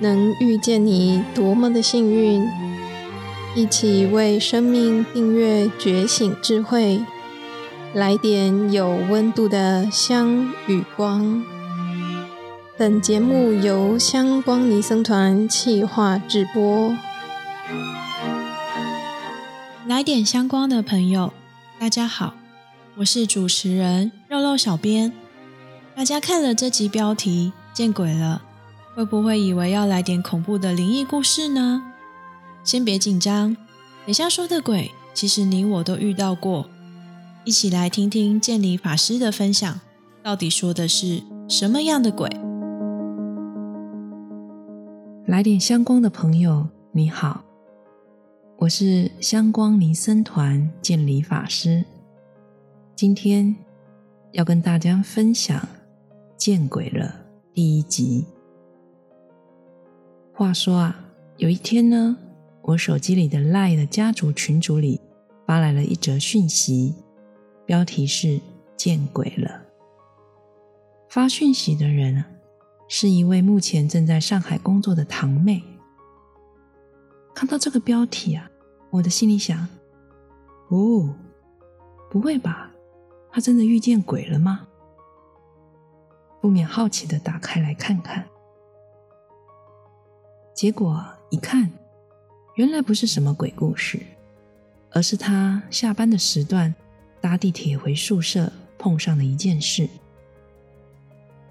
能遇见你多么的幸运！一起为生命订阅觉醒智慧，来点有温度的香与光。本节目由香光尼僧团企划制播。来点香光的朋友，大家好，我是主持人肉肉小编。大家看了这集标题“见鬼了”，会不会以为要来点恐怖的灵异故事呢？先别紧张，等下说的鬼，其实你我都遇到过。一起来听听建理法师的分享，到底说的是什么样的鬼？来点香光的朋友，你好，我是香光尼僧团建理法师，今天要跟大家分享。见鬼了！第一集。话说啊，有一天呢，我手机里的 Lie 的家族群组里发来了一则讯息，标题是“见鬼了”。发讯息的人啊，是一位目前正在上海工作的堂妹。看到这个标题啊，我的心里想：哦，不会吧？她真的遇见鬼了吗？不免好奇的打开来看看，结果一看，原来不是什么鬼故事，而是他下班的时段搭地铁回宿舍碰上的一件事。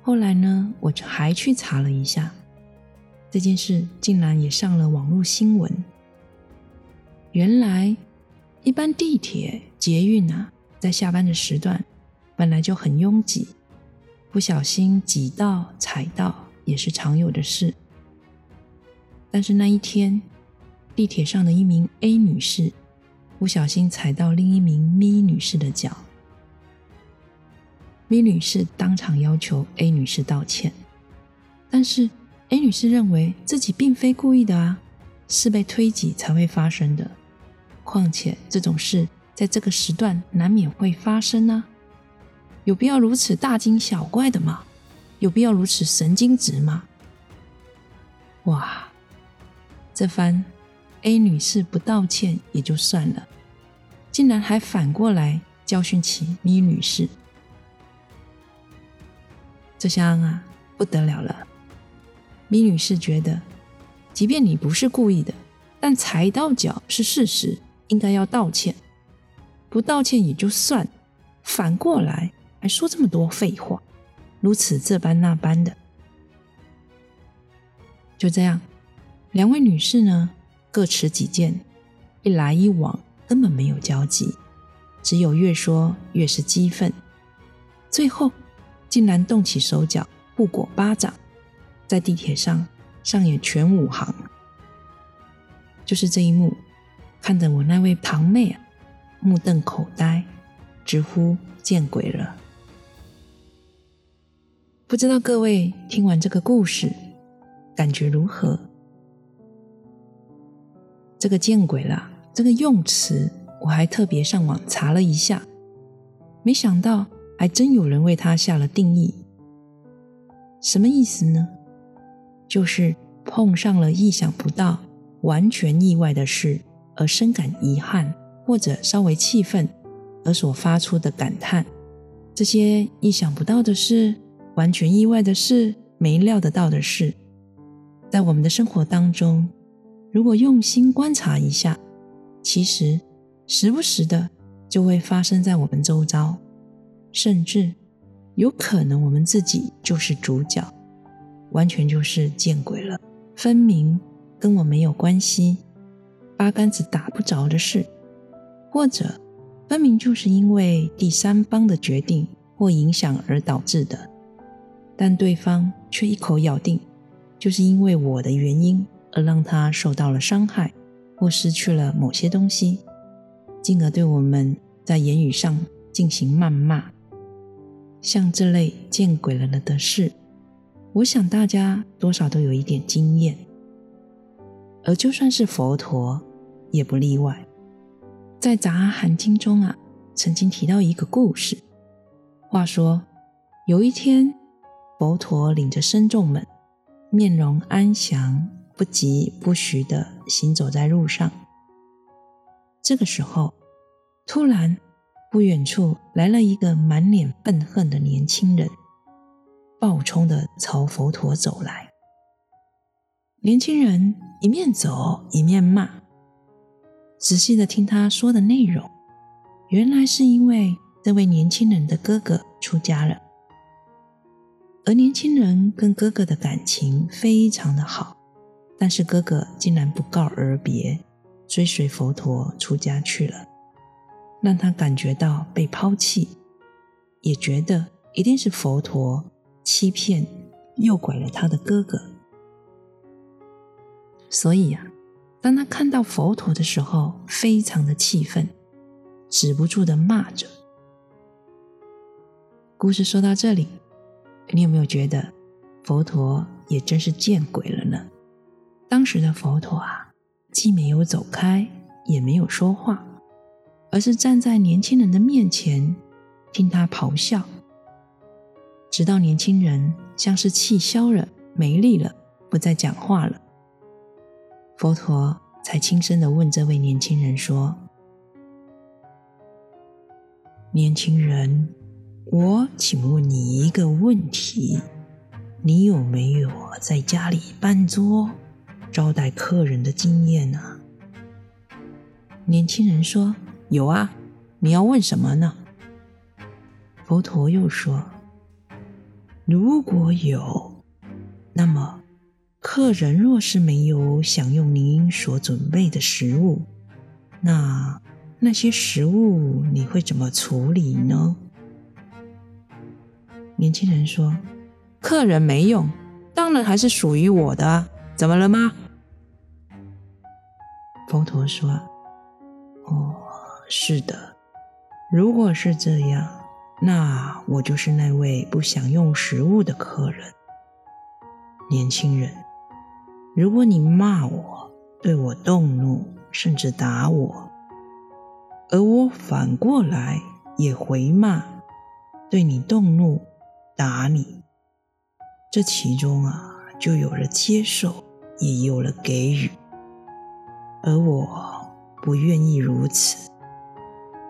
后来呢，我还去查了一下，这件事竟然也上了网络新闻。原来，一般地铁、捷运啊，在下班的时段本来就很拥挤。不小心挤到、踩到也是常有的事。但是那一天，地铁上的一名 A 女士不小心踩到另一名咪女士的脚，咪女士当场要求 A 女士道歉，但是 A 女士认为自己并非故意的啊，是被推挤才会发生的。况且这种事在这个时段难免会发生呢。有必要如此大惊小怪的吗？有必要如此神经质吗？哇！这番 A 女士不道歉也就算了，竟然还反过来教训起咪女士，这下啊不得了了！咪女士觉得，即便你不是故意的，但踩到脚是事实，应该要道歉。不道歉也就算，反过来。还说这么多废话，如此这般那般的。就这样，两位女士呢各持己见，一来一往根本没有交集，只有越说越是激愤，最后竟然动起手脚，互裹巴掌，在地铁上上演全武行。就是这一幕，看得我那位堂妹啊目瞪口呆，直呼见鬼了。不知道各位听完这个故事感觉如何？这个见鬼了！这个用词我还特别上网查了一下，没想到还真有人为它下了定义。什么意思呢？就是碰上了意想不到、完全意外的事而深感遗憾，或者稍微气愤而所发出的感叹。这些意想不到的事。完全意外的事，没料得到的事，在我们的生活当中，如果用心观察一下，其实时不时的就会发生在我们周遭，甚至有可能我们自己就是主角，完全就是见鬼了，分明跟我没有关系，八竿子打不着的事，或者分明就是因为第三方的决定或影响而导致的。但对方却一口咬定，就是因为我的原因而让他受到了伤害，或失去了某些东西，进而对我们在言语上进行谩骂。像这类见鬼了了的事，我想大家多少都有一点经验，而就算是佛陀也不例外。在《杂阿含经》中啊，曾经提到一个故事。话说有一天。佛陀领着僧众们面容安详，不疾不徐的行走在路上。这个时候，突然不远处来了一个满脸愤恨的年轻人，暴冲的朝佛陀走来。年轻人一面走一面骂，仔细的听他说的内容，原来是因为这位年轻人的哥哥出家了。而年轻人跟哥哥的感情非常的好，但是哥哥竟然不告而别，追随佛陀出家去了，让他感觉到被抛弃，也觉得一定是佛陀欺骗、诱拐了他的哥哥。所以呀，当他看到佛陀的时候，非常的气愤，止不住的骂着。故事说到这里。你有没有觉得佛陀也真是见鬼了呢？当时的佛陀啊，既没有走开，也没有说话，而是站在年轻人的面前听他咆哮，直到年轻人像是气消了、没力了，不再讲话了，佛陀才轻声的问这位年轻人说：“年轻人。”我请问你一个问题：你有没有在家里办桌招待客人的经验呢？年轻人说：“有啊。”你要问什么呢？佛陀又说：“如果有，那么客人若是没有享用您所准备的食物，那那些食物你会怎么处理呢？”年轻人说：“客人没用，当然还是属于我的。怎么了吗？”佛陀说：“哦，是的。如果是这样，那我就是那位不想用食物的客人。年轻人，如果你骂我，对我动怒，甚至打我，而我反过来也回骂，对你动怒。”打你，这其中啊，就有了接受，也有了给予，而我不愿意如此。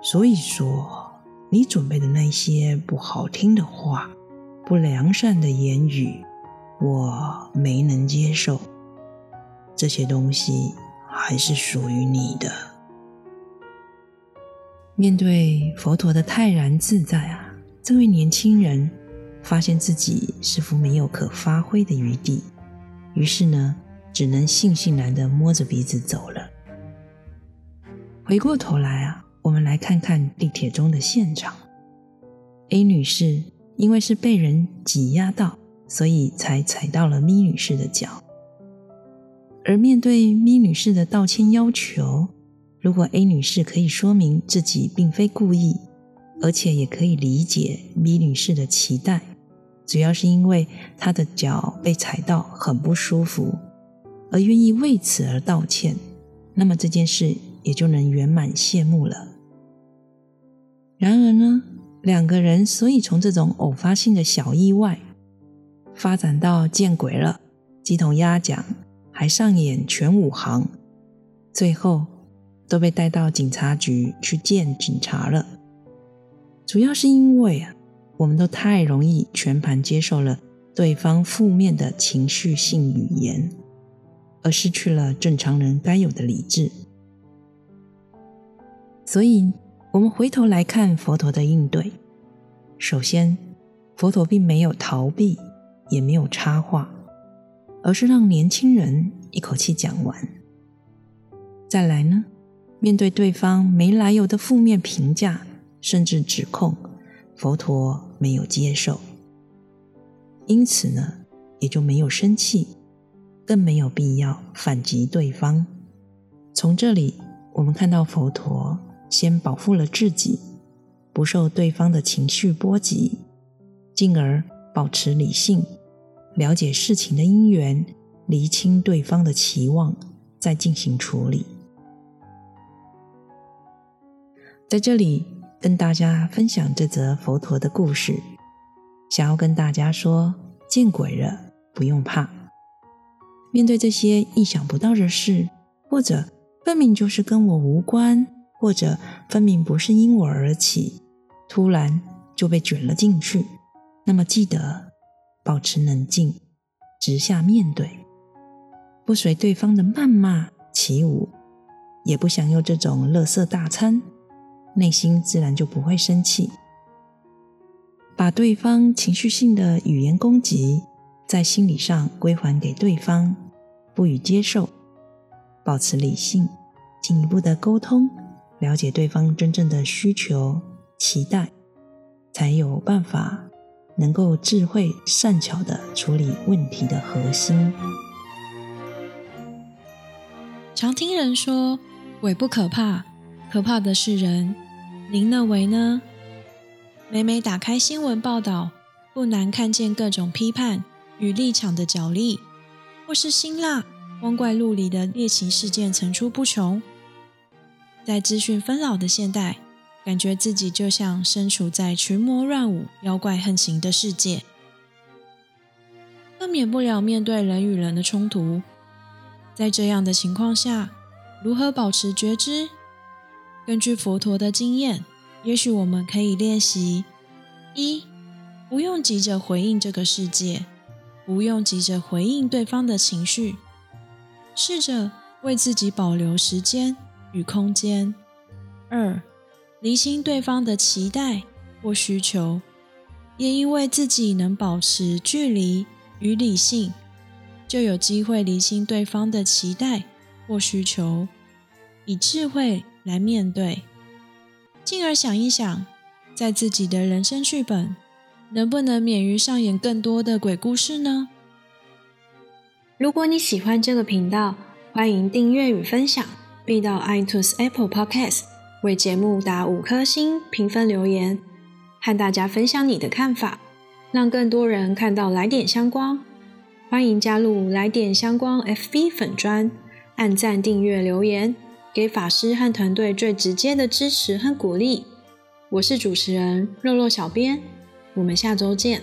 所以说，你准备的那些不好听的话、不良善的言语，我没能接受。这些东西还是属于你的。面对佛陀的泰然自在啊，这位年轻人。发现自己似乎没有可发挥的余地，于是呢，只能悻悻然的摸着鼻子走了。回过头来啊，我们来看看地铁中的现场。A 女士因为是被人挤压到，所以才踩到了咪女士的脚。而面对咪女士的道歉要求，如果 A 女士可以说明自己并非故意，而且也可以理解咪女士的期待。主要是因为她的脚被踩到很不舒服，而愿意为此而道歉，那么这件事也就能圆满谢幕了。然而呢，两个人所以从这种偶发性的小意外，发展到见鬼了，鸡同鸭讲，还上演全武行，最后都被带到警察局去见警察了。主要是因为啊。我们都太容易全盘接受了对方负面的情绪性语言，而失去了正常人该有的理智。所以，我们回头来看佛陀的应对。首先，佛陀并没有逃避，也没有插话，而是让年轻人一口气讲完。再来呢，面对对方没来由的负面评价，甚至指控。佛陀没有接受，因此呢，也就没有生气，更没有必要反击对方。从这里，我们看到佛陀先保护了自己，不受对方的情绪波及，进而保持理性，了解事情的因缘，厘清对方的期望，再进行处理。在这里。跟大家分享这则佛陀的故事，想要跟大家说：见鬼了，不用怕，面对这些意想不到的事，或者分明就是跟我无关，或者分明不是因我而起，突然就被卷了进去，那么记得保持冷静，直下面对，不随对方的谩骂起舞，也不享用这种乐色大餐，内心自然就不会生气。把对方情绪性的语言攻击，在心理上归还给对方。不予接受，保持理性，进一步的沟通，了解对方真正的需求、期待，才有办法能够智慧善巧的处理问题的核心。常听人说鬼不可怕，可怕的是人。您认为呢？每每打开新闻报道，不难看见各种批判与立场的角力。或是辛辣、光怪陆离的猎奇事件层出不穷，在资讯纷扰的现代，感觉自己就像身处在群魔乱舞、妖怪横行的世界，更免不了面对人与人的冲突。在这样的情况下，如何保持觉知？根据佛陀的经验，也许我们可以练习：一、不用急着回应这个世界。不用急着回应对方的情绪，试着为自己保留时间与空间。二，厘清对方的期待或需求，也因为自己能保持距离与理性，就有机会厘清对方的期待或需求，以智慧来面对，进而想一想，在自己的人生剧本。能不能免于上演更多的鬼故事呢？如果你喜欢这个频道，欢迎订阅与分享，并到 iTunes Apple Podcast 为节目打五颗星评分留言，和大家分享你的看法，让更多人看到来点相关。欢迎加入来点相关 FB 粉专，按赞、订阅、留言，给法师和团队最直接的支持和鼓励。我是主持人肉肉小编。我们下周见。